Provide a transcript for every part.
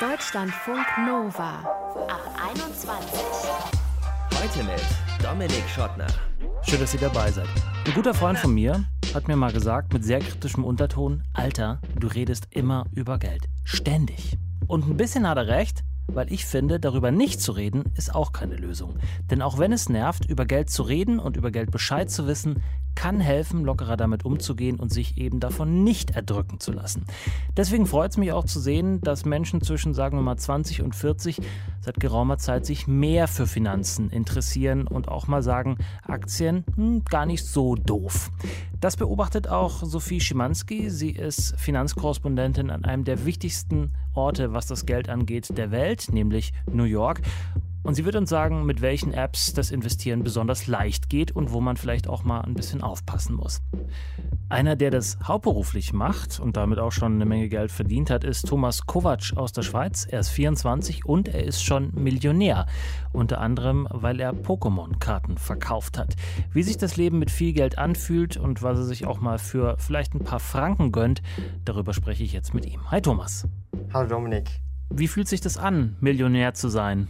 Deutschlandfunk Nova ab 21. Heute mit Dominik Schottner. Schön, dass ihr dabei seid. Ein guter Freund von mir hat mir mal gesagt, mit sehr kritischem Unterton: Alter, du redest immer über Geld. Ständig. Und ein bisschen hat er recht, weil ich finde, darüber nicht zu reden, ist auch keine Lösung. Denn auch wenn es nervt, über Geld zu reden und über Geld Bescheid zu wissen, kann helfen, lockerer damit umzugehen und sich eben davon nicht erdrücken zu lassen. Deswegen freut es mich auch zu sehen, dass Menschen zwischen, sagen wir mal, 20 und 40 seit geraumer Zeit sich mehr für Finanzen interessieren und auch mal sagen, Aktien hm, gar nicht so doof. Das beobachtet auch Sophie Schimanski. Sie ist Finanzkorrespondentin an einem der wichtigsten Orte, was das Geld angeht, der Welt, nämlich New York. Und sie wird uns sagen, mit welchen Apps das Investieren besonders leicht geht und wo man vielleicht auch mal ein bisschen aufpassen muss. Einer, der das hauptberuflich macht und damit auch schon eine Menge Geld verdient hat, ist Thomas Kovac aus der Schweiz. Er ist 24 und er ist schon Millionär. Unter anderem, weil er Pokémon-Karten verkauft hat. Wie sich das Leben mit viel Geld anfühlt und was er sich auch mal für vielleicht ein paar Franken gönnt, darüber spreche ich jetzt mit ihm. Hi Thomas. Hallo Dominik. Wie fühlt sich das an, Millionär zu sein?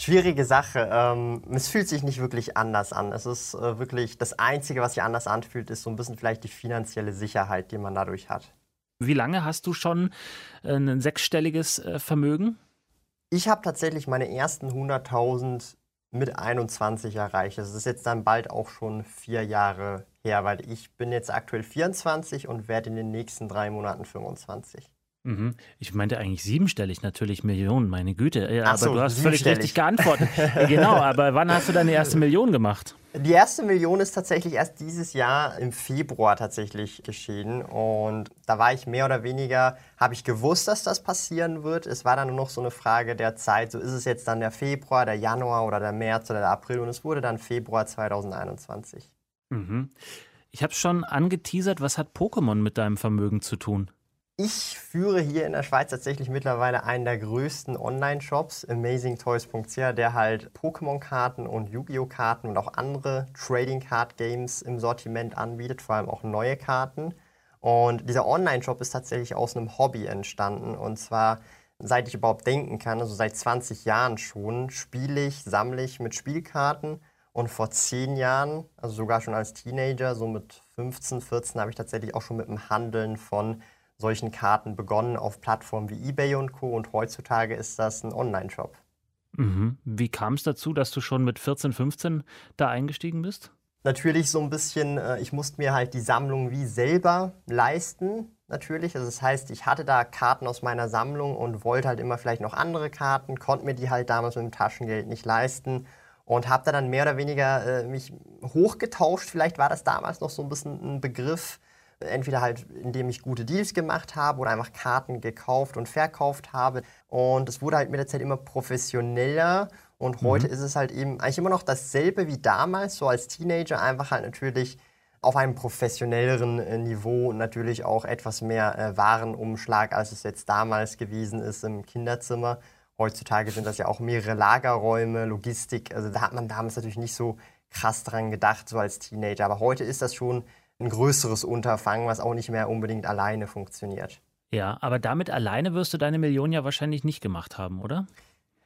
Schwierige Sache. Ähm, es fühlt sich nicht wirklich anders an. Es ist äh, wirklich das Einzige, was sich anders anfühlt, ist so ein bisschen vielleicht die finanzielle Sicherheit, die man dadurch hat. Wie lange hast du schon äh, ein sechsstelliges äh, Vermögen? Ich habe tatsächlich meine ersten 100.000 mit 21 erreicht. Das ist jetzt dann bald auch schon vier Jahre her, weil ich bin jetzt aktuell 24 und werde in den nächsten drei Monaten 25. Mhm. Ich meinte eigentlich siebenstellig, natürlich Millionen, meine Güte. Ja, aber so, du hast völlig richtig geantwortet. genau, aber wann hast du deine erste Million gemacht? Die erste Million ist tatsächlich erst dieses Jahr im Februar tatsächlich geschehen. Und da war ich mehr oder weniger, habe ich gewusst, dass das passieren wird. Es war dann nur noch so eine Frage der Zeit. So ist es jetzt dann der Februar, der Januar oder der März oder der April. Und es wurde dann Februar 2021. Mhm. Ich habe schon angeteasert, was hat Pokémon mit deinem Vermögen zu tun? Ich führe hier in der Schweiz tatsächlich mittlerweile einen der größten Online-Shops, amazingtoys.ch, der halt Pokémon-Karten und Yu-Gi-Oh! Karten und auch andere Trading-Card-Games im Sortiment anbietet, vor allem auch neue Karten. Und dieser Online-Shop ist tatsächlich aus einem Hobby entstanden. Und zwar, seit ich überhaupt denken kann, also seit 20 Jahren schon, spiele ich, sammle ich mit Spielkarten. Und vor 10 Jahren, also sogar schon als Teenager, so mit 15, 14, habe ich tatsächlich auch schon mit dem Handeln von solchen Karten begonnen auf Plattformen wie eBay und Co. Und heutzutage ist das ein Online-Shop. Mhm. Wie kam es dazu, dass du schon mit 14, 15 da eingestiegen bist? Natürlich so ein bisschen, äh, ich musste mir halt die Sammlung wie selber leisten, natürlich. Also das heißt, ich hatte da Karten aus meiner Sammlung und wollte halt immer vielleicht noch andere Karten, konnte mir die halt damals mit dem Taschengeld nicht leisten und habe da dann mehr oder weniger äh, mich hochgetauscht. Vielleicht war das damals noch so ein bisschen ein Begriff, Entweder halt, indem ich gute Deals gemacht habe oder einfach Karten gekauft und verkauft habe. Und es wurde halt mit der Zeit immer professioneller. Und heute mhm. ist es halt eben eigentlich immer noch dasselbe wie damals, so als Teenager, einfach halt natürlich auf einem professionelleren äh, Niveau und natürlich auch etwas mehr äh, Warenumschlag, als es jetzt damals gewesen ist im Kinderzimmer. Heutzutage sind das ja auch mehrere Lagerräume, Logistik. Also da hat man damals natürlich nicht so krass dran gedacht, so als Teenager. Aber heute ist das schon ein größeres Unterfangen, was auch nicht mehr unbedingt alleine funktioniert. Ja, aber damit alleine wirst du deine Million ja wahrscheinlich nicht gemacht haben, oder?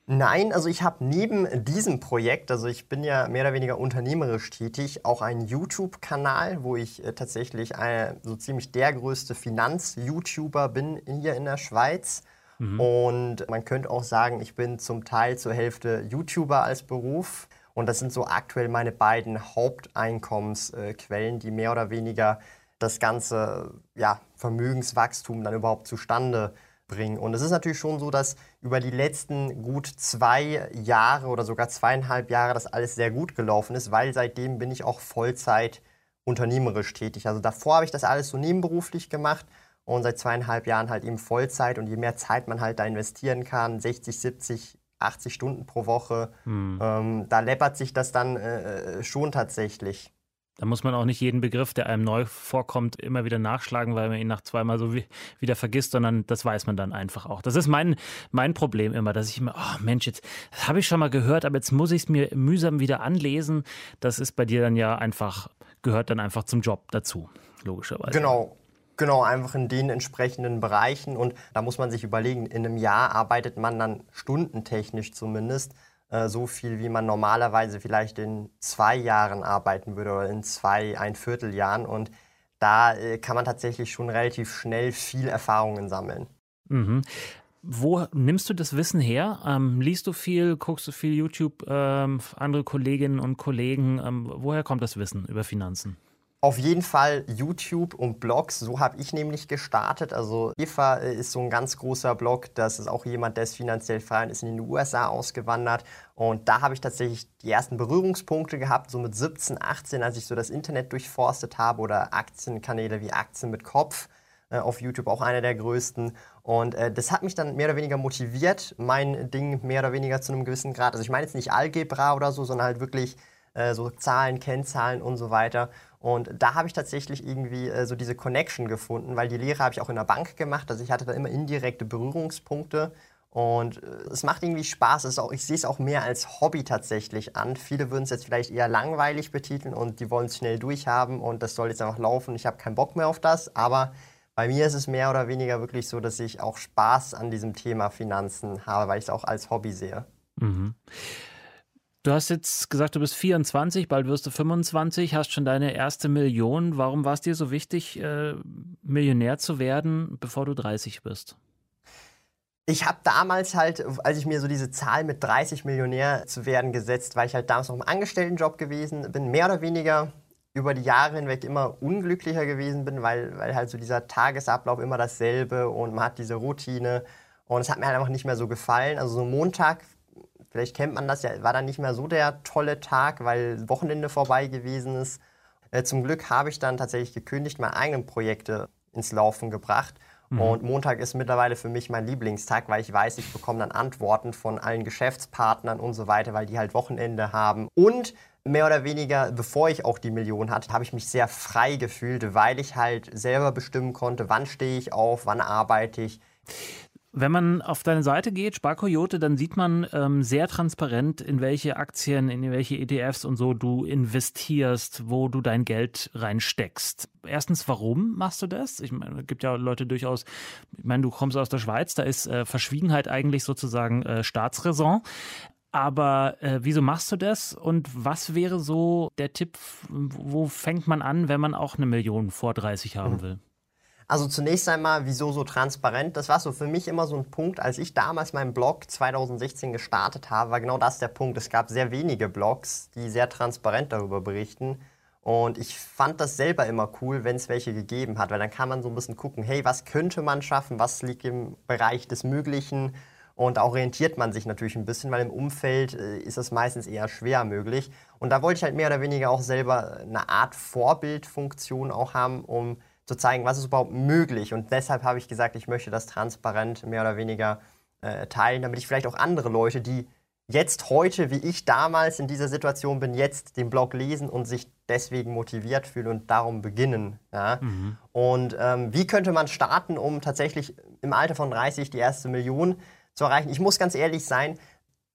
Nein, also ich habe neben diesem Projekt, also ich bin ja mehr oder weniger unternehmerisch tätig, auch einen YouTube-Kanal, wo ich äh, tatsächlich ein, so ziemlich der größte Finanz-YouTuber bin hier in der Schweiz. Mhm. Und man könnte auch sagen, ich bin zum Teil zur Hälfte YouTuber als Beruf. Und das sind so aktuell meine beiden Haupteinkommensquellen, die mehr oder weniger das ganze ja, Vermögenswachstum dann überhaupt zustande bringen. Und es ist natürlich schon so, dass über die letzten gut zwei Jahre oder sogar zweieinhalb Jahre das alles sehr gut gelaufen ist, weil seitdem bin ich auch Vollzeit unternehmerisch tätig. Also davor habe ich das alles so nebenberuflich gemacht und seit zweieinhalb Jahren halt eben Vollzeit. Und je mehr Zeit man halt da investieren kann, 60, 70, 80 Stunden pro Woche. Hm. Ähm, da läppert sich das dann äh, äh, schon tatsächlich. Da muss man auch nicht jeden Begriff, der einem neu vorkommt, immer wieder nachschlagen, weil man ihn nach zweimal so wie, wieder vergisst, sondern das weiß man dann einfach auch. Das ist mein, mein Problem immer, dass ich immer, oh Mensch, jetzt habe ich schon mal gehört, aber jetzt muss ich es mir mühsam wieder anlesen. Das ist bei dir dann ja einfach, gehört dann einfach zum Job dazu, logischerweise. Genau. Genau, einfach in den entsprechenden Bereichen. Und da muss man sich überlegen, in einem Jahr arbeitet man dann stundentechnisch zumindest äh, so viel, wie man normalerweise vielleicht in zwei Jahren arbeiten würde oder in zwei, ein Vierteljahren. Und da äh, kann man tatsächlich schon relativ schnell viel Erfahrungen sammeln. Mhm. Wo nimmst du das Wissen her? Ähm, liest du viel, guckst du viel YouTube, ähm, andere Kolleginnen und Kollegen? Ähm, woher kommt das Wissen über Finanzen? Auf jeden Fall YouTube und Blogs. So habe ich nämlich gestartet. Also Eva äh, ist so ein ganz großer Blog. Das ist auch jemand, der ist finanziell frei und ist in den USA ausgewandert. Und da habe ich tatsächlich die ersten Berührungspunkte gehabt, so mit 17, 18, als ich so das Internet durchforstet habe oder Aktienkanäle wie Aktien mit Kopf äh, auf YouTube, auch einer der größten. Und äh, das hat mich dann mehr oder weniger motiviert, mein Ding mehr oder weniger zu einem gewissen Grad. Also ich meine jetzt nicht Algebra oder so, sondern halt wirklich äh, so Zahlen, Kennzahlen und so weiter. Und da habe ich tatsächlich irgendwie äh, so diese Connection gefunden, weil die Lehre habe ich auch in der Bank gemacht. Also ich hatte da immer indirekte Berührungspunkte. Und äh, es macht irgendwie Spaß. Es auch, ich sehe es auch mehr als Hobby tatsächlich an. Viele würden es jetzt vielleicht eher langweilig betiteln und die wollen es schnell durchhaben und das soll jetzt einfach laufen. Ich habe keinen Bock mehr auf das. Aber bei mir ist es mehr oder weniger wirklich so, dass ich auch Spaß an diesem Thema Finanzen habe, weil ich es auch als Hobby sehe. Mhm. Du hast jetzt gesagt, du bist 24, bald wirst du 25, hast schon deine erste Million. Warum war es dir so wichtig, äh, Millionär zu werden, bevor du 30 bist? Ich habe damals halt, als ich mir so diese Zahl mit 30 Millionär zu werden gesetzt, weil ich halt damals noch im Angestelltenjob gewesen bin, mehr oder weniger über die Jahre hinweg immer unglücklicher gewesen bin, weil, weil halt so dieser Tagesablauf immer dasselbe und man hat diese Routine und es hat mir halt einfach nicht mehr so gefallen. Also so Montag Vielleicht kennt man das ja, war dann nicht mehr so der tolle Tag, weil Wochenende vorbei gewesen ist. Äh, zum Glück habe ich dann tatsächlich gekündigt, meine eigenen Projekte ins Laufen gebracht. Mhm. Und Montag ist mittlerweile für mich mein Lieblingstag, weil ich weiß, ich bekomme dann Antworten von allen Geschäftspartnern und so weiter, weil die halt Wochenende haben. Und mehr oder weniger, bevor ich auch die Million hatte, habe ich mich sehr frei gefühlt, weil ich halt selber bestimmen konnte, wann stehe ich auf, wann arbeite ich. Wenn man auf deine Seite geht, Sparkoyote, dann sieht man ähm, sehr transparent, in welche Aktien, in welche ETFs und so du investierst, wo du dein Geld reinsteckst. Erstens, warum machst du das? Ich meine, es gibt ja Leute durchaus, ich meine, du kommst aus der Schweiz, da ist äh, Verschwiegenheit eigentlich sozusagen äh, Staatsräson. Aber äh, wieso machst du das? Und was wäre so der Tipp, wo fängt man an, wenn man auch eine Million vor 30 haben will? Also zunächst einmal, wieso so transparent? Das war so für mich immer so ein Punkt, als ich damals meinen Blog 2016 gestartet habe, war genau das der Punkt. Es gab sehr wenige Blogs, die sehr transparent darüber berichten. Und ich fand das selber immer cool, wenn es welche gegeben hat, weil dann kann man so ein bisschen gucken, hey, was könnte man schaffen, was liegt im Bereich des Möglichen und da orientiert man sich natürlich ein bisschen, weil im Umfeld äh, ist es meistens eher schwer möglich. Und da wollte ich halt mehr oder weniger auch selber eine Art Vorbildfunktion auch haben, um zu zeigen, was ist überhaupt möglich. Und deshalb habe ich gesagt, ich möchte das transparent mehr oder weniger äh, teilen, damit ich vielleicht auch andere Leute, die jetzt heute, wie ich damals in dieser Situation bin, jetzt den Blog lesen und sich deswegen motiviert fühlen und darum beginnen. Ja? Mhm. Und ähm, wie könnte man starten, um tatsächlich im Alter von 30 die erste Million zu erreichen? Ich muss ganz ehrlich sein,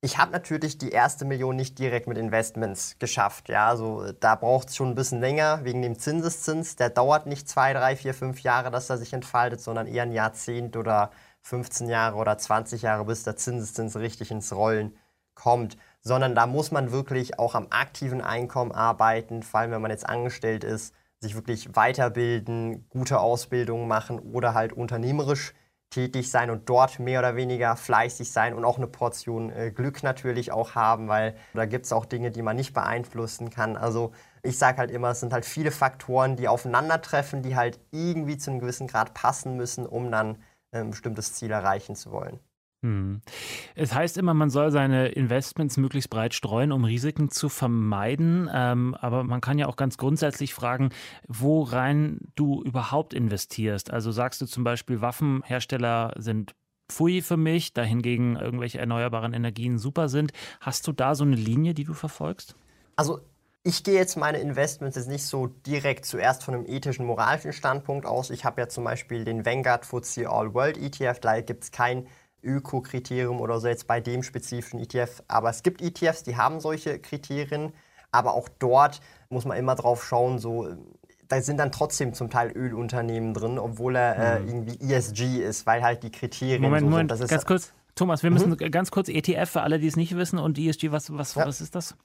ich habe natürlich die erste Million nicht direkt mit Investments geschafft. Ja, also da braucht es schon ein bisschen länger wegen dem Zinseszins. Der dauert nicht zwei, drei, vier, fünf Jahre, dass er sich entfaltet, sondern eher ein Jahrzehnt oder 15 Jahre oder 20 Jahre, bis der Zinseszins richtig ins Rollen kommt. Sondern da muss man wirklich auch am aktiven Einkommen arbeiten, vor allem wenn man jetzt angestellt ist, sich wirklich weiterbilden, gute Ausbildungen machen oder halt unternehmerisch tätig sein und dort mehr oder weniger fleißig sein und auch eine Portion äh, Glück natürlich auch haben, weil da gibt es auch Dinge, die man nicht beeinflussen kann. Also ich sage halt immer, es sind halt viele Faktoren, die aufeinandertreffen, die halt irgendwie zu einem gewissen Grad passen müssen, um dann ein bestimmtes Ziel erreichen zu wollen. Hm. Es heißt immer, man soll seine Investments möglichst breit streuen, um Risiken zu vermeiden. Ähm, aber man kann ja auch ganz grundsätzlich fragen, worein du überhaupt investierst. Also sagst du zum Beispiel, Waffenhersteller sind Pfui für mich, dahingegen irgendwelche erneuerbaren Energien super sind. Hast du da so eine Linie, die du verfolgst? Also ich gehe jetzt meine Investments jetzt nicht so direkt zuerst von einem ethischen, moralischen Standpunkt aus. Ich habe ja zum Beispiel den Vanguard FTSE All World ETF, da gibt es kein Öko-Kriterium oder so jetzt bei dem spezifischen ETF. Aber es gibt ETFs, die haben solche Kriterien. Aber auch dort muss man immer drauf schauen, so da sind dann trotzdem zum Teil Ölunternehmen drin, obwohl er äh, Mhm. irgendwie ESG ist, weil halt die Kriterien Moment, so Moment, sind. Ganz kurz. Thomas, wir müssen ganz kurz ETF für alle, die es nicht wissen und ESG, was, was, was ist das?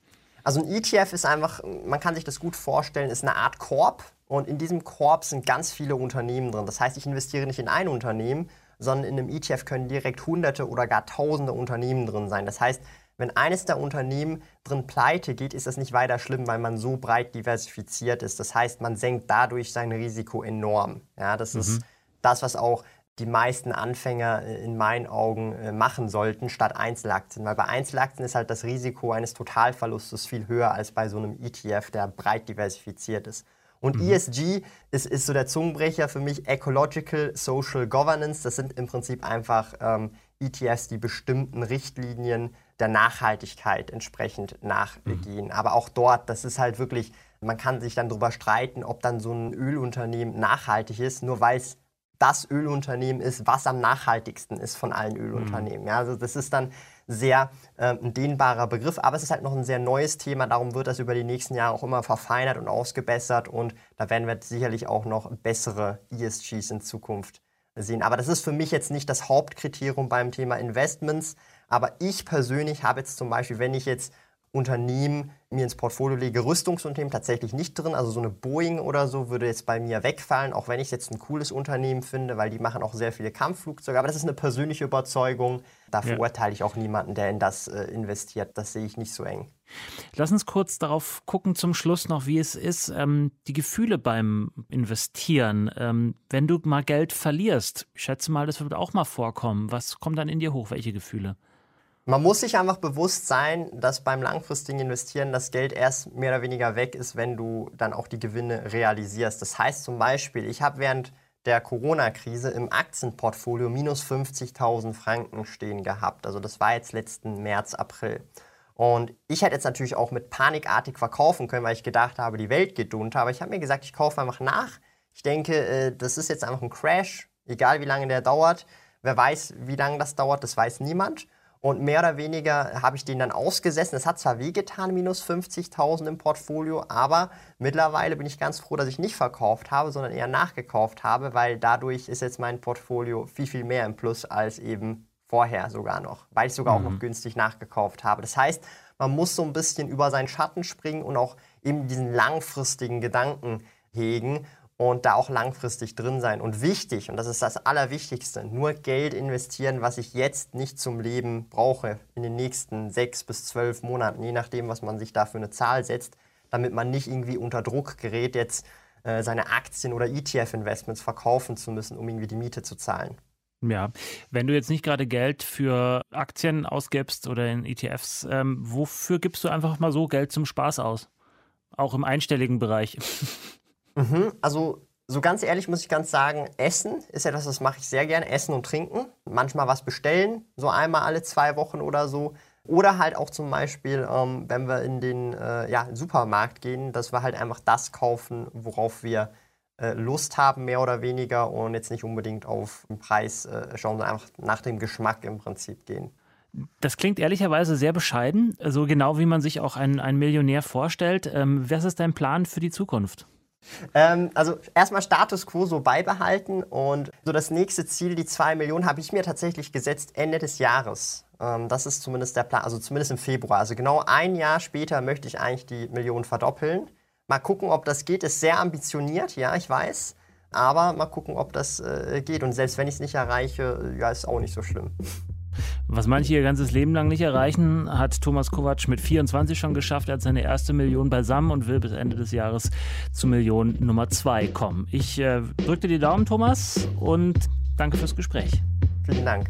Also ein ETF ist einfach, man kann sich das gut vorstellen, ist eine Art Korb und in diesem Korb sind ganz viele Unternehmen drin. Das heißt, ich investiere nicht in ein Unternehmen, sondern in einem ETF können direkt hunderte oder gar tausende Unternehmen drin sein. Das heißt, wenn eines der Unternehmen drin pleite geht, ist das nicht weiter schlimm, weil man so breit diversifiziert ist. Das heißt, man senkt dadurch sein Risiko enorm. Ja, das ist das, was auch die meisten Anfänger äh, in meinen Augen äh, machen sollten, statt Einzelaktien. Weil bei Einzelaktien ist halt das Risiko eines Totalverlustes viel höher als bei so einem ETF, der breit diversifiziert ist. Und ESG ist, ist so der Zungenbrecher für mich Ecological Social Governance. Das sind im Prinzip einfach ähm, ETFs, die bestimmten Richtlinien der Nachhaltigkeit entsprechend nachgehen. Aber auch dort, das ist halt wirklich, man kann sich dann darüber streiten, ob dann so ein Ölunternehmen nachhaltig ist, nur weil es das Ölunternehmen ist, was am nachhaltigsten ist von allen Ölunternehmen. Ja, also das ist dann sehr äh, ein dehnbarer Begriff, aber es ist halt noch ein sehr neues Thema, darum wird das über die nächsten Jahre auch immer verfeinert und ausgebessert und da werden wir sicherlich auch noch bessere ESGs in Zukunft sehen. Aber das ist für mich jetzt nicht das Hauptkriterium beim Thema Investments, aber ich persönlich habe jetzt zum Beispiel, wenn ich jetzt Unternehmen mir ins Portfolio lege, Rüstungsunternehmen tatsächlich nicht drin. Also so eine Boeing oder so würde jetzt bei mir wegfallen, auch wenn ich jetzt ein cooles Unternehmen finde, weil die machen auch sehr viele Kampfflugzeuge. Aber das ist eine persönliche Überzeugung. Da Ja. verurteile ich auch niemanden, der in das äh, investiert. Das sehe ich nicht so eng. Lass uns kurz darauf gucken zum Schluss noch, wie es ist, ähm, die Gefühle beim Investieren. Ähm, wenn du mal Geld verlierst, ich schätze mal, das wird auch mal vorkommen. Was kommt dann in dir hoch? Welche Gefühle? Man muss sich einfach bewusst sein, dass beim langfristigen Investieren das Geld erst mehr oder weniger weg ist, wenn du dann auch die Gewinne realisierst. Das heißt zum Beispiel, ich habe während der Corona-Krise im Aktienportfolio minus 50.000 Franken stehen gehabt. Also das war jetzt letzten März, April. Und ich hätte jetzt natürlich auch mit panikartig verkaufen können, weil ich gedacht habe, die Welt geht unter. Aber ich habe mir gesagt, ich kaufe einfach nach. Ich denke, äh, das ist jetzt einfach ein Crash, egal wie lange der dauert. Wer weiß, wie lange das dauert, das weiß niemand. Und mehr oder weniger habe ich den dann ausgesessen. Es hat zwar wehgetan, minus 50.000 im Portfolio, aber mittlerweile bin ich ganz froh, dass ich nicht verkauft habe, sondern eher nachgekauft habe, weil dadurch ist jetzt mein Portfolio viel, viel mehr im Plus als eben vorher sogar noch, weil ich sogar auch noch günstig nachgekauft habe. Das heißt, man muss so ein bisschen über seinen Schatten springen und auch eben diesen langfristigen Gedanken hegen und da auch langfristig drin sein. Und wichtig, und das ist das Allerwichtigste, nur Geld investieren, was ich jetzt nicht zum Leben brauche, in den nächsten sechs bis zwölf Monaten, je nachdem, was man sich da für eine Zahl setzt, damit man nicht irgendwie unter Druck gerät, jetzt äh, seine Aktien oder ETF-Investments verkaufen zu müssen, um irgendwie die Miete zu zahlen. Ja, wenn du jetzt nicht gerade Geld für Aktien ausgibst oder in ETFs, ähm, wofür gibst du einfach mal so Geld zum Spaß aus? Auch im einstelligen Bereich. Mhm, also so ganz ehrlich muss ich ganz sagen, Essen ist etwas, das mache ich sehr gerne. Essen und Trinken. Manchmal was bestellen, so einmal alle zwei Wochen oder so. Oder halt auch zum Beispiel, ähm, wenn wir in den äh, ja, Supermarkt gehen, dass wir halt einfach das kaufen, worauf wir äh, Lust haben, mehr oder weniger, und jetzt nicht unbedingt auf den Preis äh, schauen, sondern einfach nach dem Geschmack im Prinzip gehen. Das klingt ehrlicherweise sehr bescheiden, so genau wie man sich auch einen, einen Millionär vorstellt. Ähm, was ist dein Plan für die Zukunft? Ähm, also erstmal Status quo so beibehalten und so das nächste Ziel, die 2 Millionen, habe ich mir tatsächlich gesetzt Ende des Jahres. Ähm, das ist zumindest der Plan, also zumindest im Februar. Also genau ein Jahr später möchte ich eigentlich die Million verdoppeln. Mal gucken, ob das geht. Ist sehr ambitioniert, ja, ich weiß. Aber mal gucken, ob das äh, geht. Und selbst wenn ich es nicht erreiche, ja, ist auch nicht so schlimm. Was manche ihr ganzes Leben lang nicht erreichen, hat Thomas Kovac mit 24 schon geschafft. Er hat seine erste Million beisammen und will bis Ende des Jahres zu Million Nummer 2 kommen. Ich äh, drücke dir die Daumen, Thomas, und danke fürs Gespräch. Vielen Dank.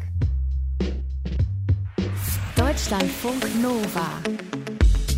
Deutschlandfunk Nova.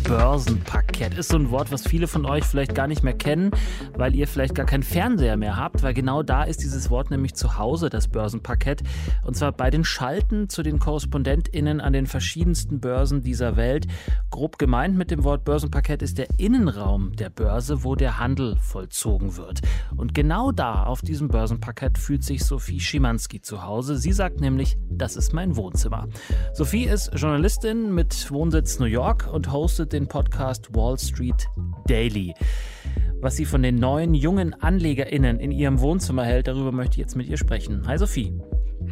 Börsenparkett ist so ein Wort, was viele von euch vielleicht gar nicht mehr kennen, weil ihr vielleicht gar keinen Fernseher mehr habt, weil genau da ist dieses Wort nämlich zu Hause, das Börsenparkett. Und zwar bei den Schalten zu den KorrespondentInnen an den verschiedensten Börsen dieser Welt. Grob gemeint mit dem Wort Börsenparkett ist der Innenraum der Börse, wo der Handel vollzogen wird. Und genau da, auf diesem Börsenparkett, fühlt sich Sophie Schimanski zu Hause. Sie sagt nämlich, das ist mein Wohnzimmer. Sophie ist Journalistin mit Wohnsitz New York und hostet den Podcast Wall Street Daily. Was sie von den neuen jungen AnlegerInnen in ihrem Wohnzimmer hält, darüber möchte ich jetzt mit ihr sprechen. Hi Sophie.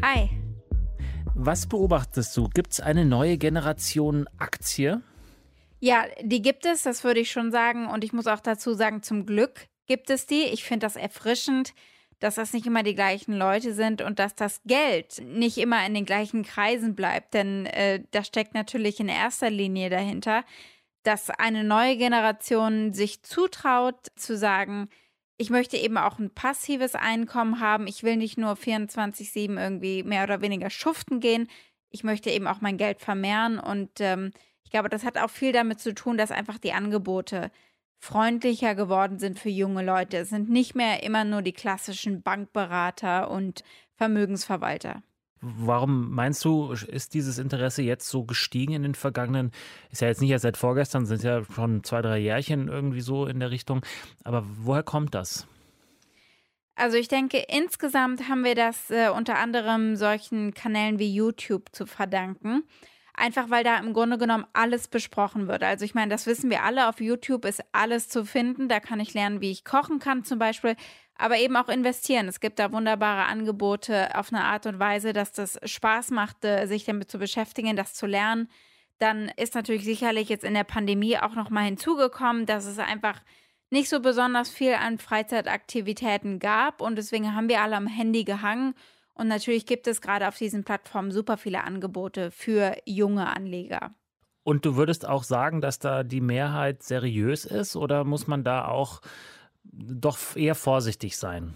Hi. Was beobachtest du? Gibt es eine neue Generation Aktie? Ja, die gibt es, das würde ich schon sagen. Und ich muss auch dazu sagen, zum Glück gibt es die. Ich finde das erfrischend, dass das nicht immer die gleichen Leute sind und dass das Geld nicht immer in den gleichen Kreisen bleibt. Denn äh, da steckt natürlich in erster Linie dahinter, dass eine neue Generation sich zutraut zu sagen, ich möchte eben auch ein passives Einkommen haben. Ich will nicht nur 24-7 irgendwie mehr oder weniger schuften gehen. Ich möchte eben auch mein Geld vermehren. Und ähm, ich glaube, das hat auch viel damit zu tun, dass einfach die Angebote freundlicher geworden sind für junge Leute. Es sind nicht mehr immer nur die klassischen Bankberater und Vermögensverwalter. Warum meinst du, ist dieses Interesse jetzt so gestiegen in den vergangenen, ist ja jetzt nicht erst seit vorgestern, sind ja schon zwei, drei Jährchen irgendwie so in der Richtung. Aber woher kommt das? Also ich denke, insgesamt haben wir das äh, unter anderem solchen Kanälen wie YouTube zu verdanken. Einfach weil da im Grunde genommen alles besprochen wird. Also ich meine, das wissen wir alle, auf YouTube ist alles zu finden. Da kann ich lernen, wie ich kochen kann zum Beispiel aber eben auch investieren. Es gibt da wunderbare Angebote auf eine Art und Weise, dass das Spaß macht, äh, sich damit zu beschäftigen, das zu lernen. Dann ist natürlich sicherlich jetzt in der Pandemie auch noch mal hinzugekommen, dass es einfach nicht so besonders viel an Freizeitaktivitäten gab und deswegen haben wir alle am Handy gehangen. Und natürlich gibt es gerade auf diesen Plattformen super viele Angebote für junge Anleger. Und du würdest auch sagen, dass da die Mehrheit seriös ist oder muss man da auch doch eher vorsichtig sein?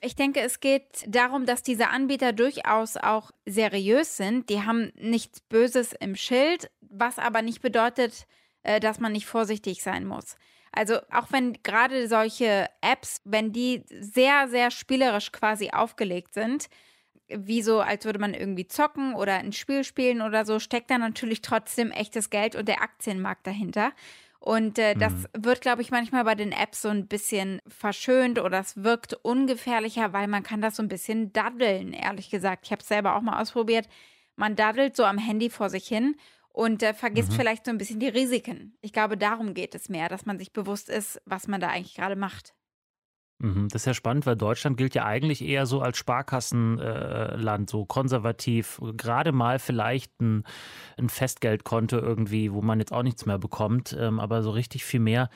Ich denke, es geht darum, dass diese Anbieter durchaus auch seriös sind. Die haben nichts Böses im Schild, was aber nicht bedeutet, äh, dass man nicht vorsichtig sein muss. Also auch wenn gerade solche Apps, wenn die sehr, sehr spielerisch quasi aufgelegt sind, wie so, als würde man irgendwie zocken oder ein Spiel spielen oder so, steckt da natürlich trotzdem echtes Geld und der Aktienmarkt dahinter. Und äh, das mhm. wird, glaube ich, manchmal bei den Apps so ein bisschen verschönt oder es wirkt ungefährlicher, weil man kann das so ein bisschen daddeln, ehrlich gesagt. Ich habe es selber auch mal ausprobiert. Man daddelt so am Handy vor sich hin und äh, vergisst mhm. vielleicht so ein bisschen die Risiken. Ich glaube, darum geht es mehr, dass man sich bewusst ist, was man da eigentlich gerade macht. Mhm, das ist ja spannend, weil Deutschland gilt ja eigentlich eher so als Sparkassenland, so konservativ. Gerade mal vielleicht ein, ein, Festgeldkonto irgendwie, wo man jetzt auch nichts mehr bekommt. Ähm, aber so richtig viel mehr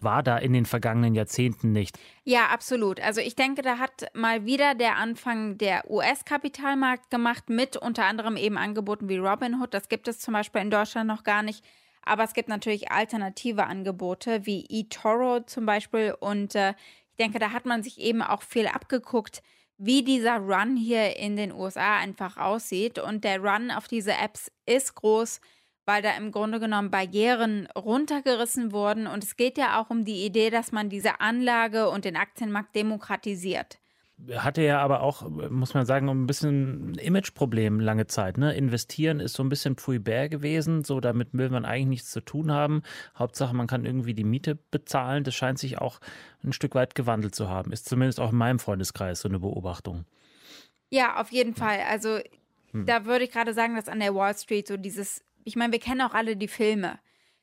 war da in den vergangenen Jahrzehnten nicht. Ja, absolut. Also ich denke, da hat mal wieder der Anfang der US-Kapitalmarkt gemacht, mit unter anderem eben Angeboten wie Robinhood. Das gibt es zum Beispiel in Deutschland noch gar nicht. Aber es gibt natürlich alternative Angebote wie eToro zum Beispiel. Und äh, ich denke, da hat man sich eben auch viel abgeguckt, wie dieser Run hier in den USA einfach aussieht. Und der Run auf diese Apps ist groß, weil da im Grunde genommen Barrieren runtergerissen wurden. Und es geht ja auch um die Idee, dass man diese Anlage und den Aktienmarkt demokratisiert hatte ja aber auch, muss man sagen, ein bisschen Imageproblem lange Zeit. Ne? Investieren ist so ein bisschen Pfui Bär gewesen, so damit will man eigentlich nichts zu tun haben. Hauptsache, man kann irgendwie die Miete bezahlen. Das scheint sich auch ein Stück weit gewandelt zu haben. Ist zumindest auch in meinem Freundeskreis so eine Beobachtung. Ja, auf jeden Fall. Also hm. da würde ich gerade sagen, dass an der Wall Street so dieses, ich meine, wir kennen auch alle die Filme.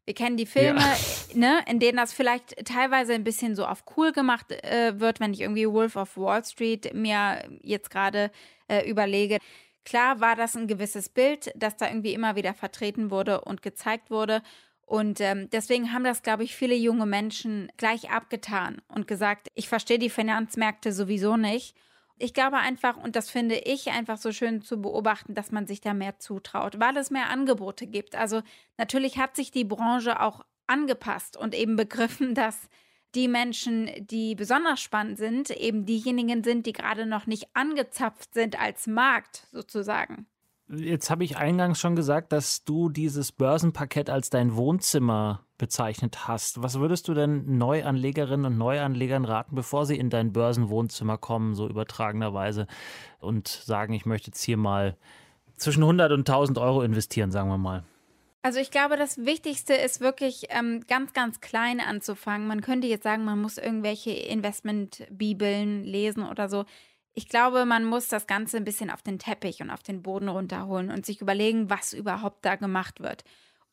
Wir kennen die Filme, ja. ne, in denen das vielleicht teilweise ein bisschen so auf cool gemacht äh, wird, wenn ich irgendwie Wolf of Wall Street mir jetzt gerade äh, überlege. Klar war das ein gewisses Bild, das da irgendwie immer wieder vertreten wurde und gezeigt wurde. Und ähm, deswegen haben das, glaube ich, viele junge Menschen gleich abgetan und gesagt, ich verstehe die Finanzmärkte sowieso nicht ich glaube einfach, und das finde ich einfach so schön zu beobachten, dass man sich da mehr zutraut, weil es mehr Angebote gibt. Also natürlich hat sich die Branche auch angepasst und eben begriffen, dass die Menschen, die besonders spannend sind, eben diejenigen sind, die gerade noch nicht angezapft sind als Markt sozusagen. Jetzt habe ich eingangs schon gesagt, dass du dieses Börsenpaket als dein Wohnzimmer bezeichnet hast. Was würdest du denn Neuanlegerinnen und Neuanlegern raten, bevor sie in dein Börsenwohnzimmer kommen, so übertragenerweise, und sagen, ich möchte jetzt hier mal zwischen 100 und 1000 Euro investieren, sagen wir mal? Also ich glaube, das Wichtigste ist wirklich ähm, ganz, ganz klein anzufangen. Man könnte jetzt sagen, man muss irgendwelche Investmentbibeln lesen oder so. Ich glaube, man muss das Ganze ein bisschen auf den Teppich und auf den Boden runterholen und sich überlegen, was überhaupt da gemacht wird.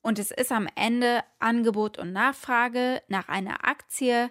Und es ist am Ende Angebot und Nachfrage nach einer Aktie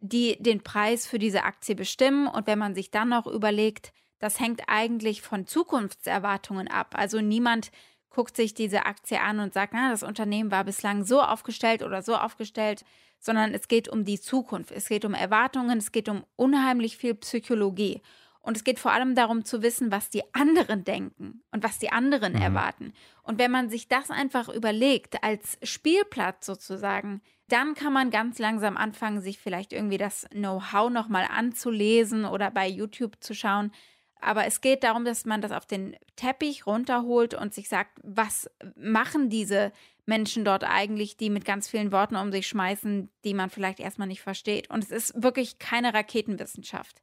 die den Preis für diese Aktie bestimmen. Und wenn man sich dann noch überlegt, das hängt eigentlich von Zukunftserwartungen ab. Also niemand guckt sich diese Aktie an und sagt, na, das Unternehmen war bislang so aufgestellt oder so aufgestellt, sondern es geht um die Zukunft. Es geht um Erwartungen, es geht um unheimlich viel Psychologie. Und es geht vor allem darum zu wissen, was die anderen denken und was die anderen mhm. erwarten. Und wenn man sich das einfach überlegt, als Spielplatz sozusagen, dann kann man ganz langsam anfangen, sich vielleicht irgendwie das Know-how nochmal anzulesen oder bei YouTube zu schauen. Aber es geht darum, dass man das auf den Teppich runterholt und sich sagt, was machen diese Menschen dort eigentlich, die mit ganz vielen Worten um sich schmeißen, die man vielleicht erstmal nicht versteht. Und es ist wirklich keine Raketenwissenschaft.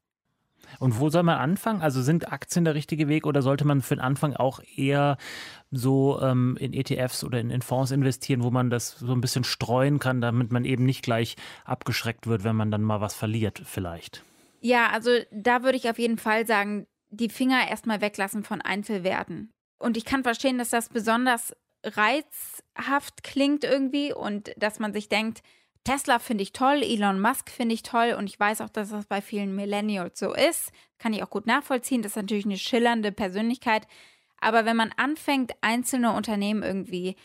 Und wo soll man anfangen? Also sind Aktien der richtige Weg oder sollte man für den Anfang auch eher so ähm, in ETFs oder in, in, Fonds investieren, wo man das so ein bisschen streuen kann, damit man eben nicht gleich abgeschreckt wird, wenn man dann mal was verliert vielleicht? Ja, also da würde ich auf jeden Fall sagen, die Finger erstmal weglassen von Einzelwerten. Und ich kann verstehen, dass das besonders reizhaft klingt irgendwie und dass man sich denkt, Tesla finde ich toll, Elon Musk finde ich toll und ich weiß auch, dass das bei vielen Millennials so ist. Kann ich auch gut nachvollziehen. Das ist natürlich eine schillernde Persönlichkeit. Aber wenn man anfängt, einzelne Unternehmen irgendwie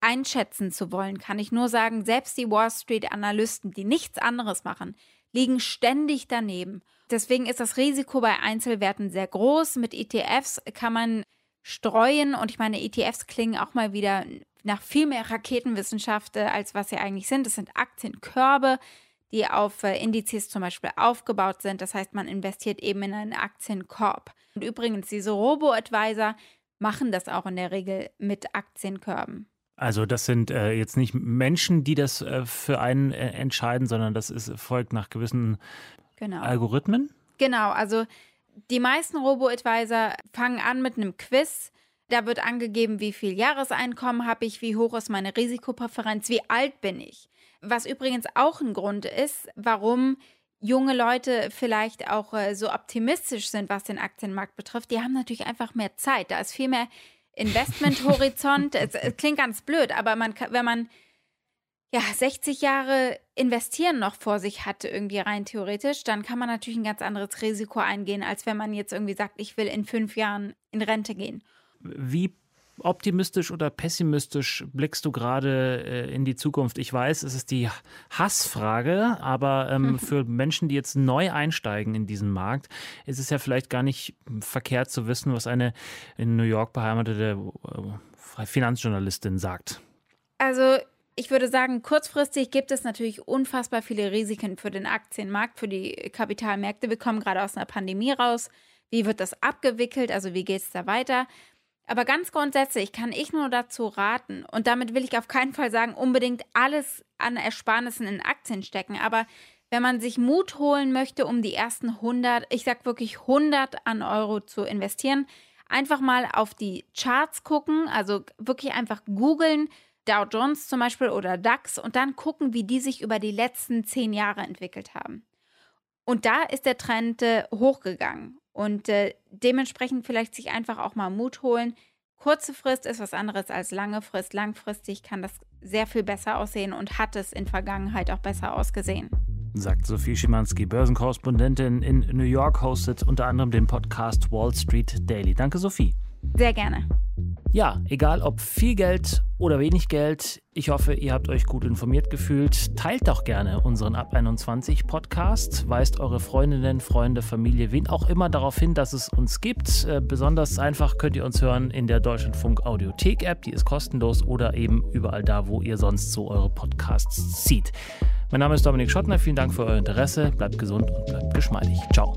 einschätzen zu wollen, kann ich nur sagen, selbst die Wall Street-Analysten, die nichts anderes machen, liegen ständig daneben. Deswegen ist das Risiko bei Einzelwerten sehr groß. Mit ETFs kann man streuen und ich meine, ETFs klingen auch mal wieder nach viel mehr Raketenwissenschaft, äh, als was sie eigentlich sind. Es sind Aktienkörbe, die auf äh, Indizes zum Beispiel aufgebaut sind. Das heißt, man investiert eben in einen Aktienkorb. Und übrigens, diese Robo-Advisor machen das auch in der Regel mit Aktienkörben. Also das sind äh, jetzt nicht Menschen, die das äh, für einen äh, entscheiden, sondern das ist, folgt nach gewissen genau. Algorithmen? Genau, also die meisten Robo-Advisor fangen an mit einem Quiz, da wird angegeben, wie viel Jahreseinkommen habe ich, wie hoch ist meine Risikopräferenz, wie alt bin ich. Was übrigens auch ein Grund ist, warum junge Leute vielleicht auch äh, so optimistisch sind, was den Aktienmarkt betrifft. Die haben natürlich einfach mehr Zeit. Da ist viel mehr Investmenthorizont. es, es, klingt ganz blöd, aber man, wenn man ja 60 Jahre investieren noch vor sich hat, irgendwie rein theoretisch, dann kann man natürlich ein ganz anderes Risiko eingehen, als wenn man jetzt irgendwie sagt, ich will in fünf Jahren in Rente gehen. Wie optimistisch oder pessimistisch blickst du gerade äh, in die Zukunft? Ich weiß, es ist die Hassfrage, aber ähm, für Menschen, die jetzt neu einsteigen in diesen Markt, ist es ja vielleicht gar nicht verkehrt zu wissen, was eine in New York beheimatete äh, Finanzjournalistin sagt. Also ich würde sagen, kurzfristig gibt es natürlich unfassbar viele Risiken für den Aktienmarkt, für die Kapitalmärkte. Wir kommen gerade aus einer Pandemie raus. Wie wird das abgewickelt? Also wie geht es da weiter? Aber ganz grundsätzlich kann ich nur dazu raten, und damit will ich auf keinen Fall sagen, unbedingt alles an Ersparnissen in Aktien stecken, aber wenn man sich Mut holen möchte, um die ersten 100, ich sag wirklich 100 an Euro zu investieren, einfach mal auf die Charts gucken, also wirklich einfach googeln, Dow Jones zum Beispiel oder DAX und dann gucken, wie die sich über die letzten zehn Jahre entwickelt haben. Und da ist der Trend äh, hochgegangen. Und äh, dementsprechend vielleicht sich einfach auch mal Mut holen. Kurze Frist ist was anderes als lange Frist. Langfristig kann das sehr viel besser aussehen und hat es in Vergangenheit auch besser ausgesehen. Sagt Sophie Schimanski, Börsenkorrespondentin in New York, hostet unter anderem den Podcast Wall Street Daily. Danke, Sophie. Sehr gerne. Ja, egal ob viel Geld oder wenig Geld, ich hoffe, ihr habt euch gut informiert gefühlt. Teilt doch gerne unseren Ab 21 Podcast, weist eure Freundinnen, Freunde, Familie, wen auch immer darauf hin, dass es uns gibt. Äh, besonders einfach könnt ihr uns hören in der Deutschlandfunk Audiothek App, die ist kostenlos oder eben überall da, wo ihr sonst so eure Podcasts zieht. Mein Name ist Dominik Schottner, vielen Dank für euer Interesse, bleibt gesund und bleibt geschmeidig. Ciao.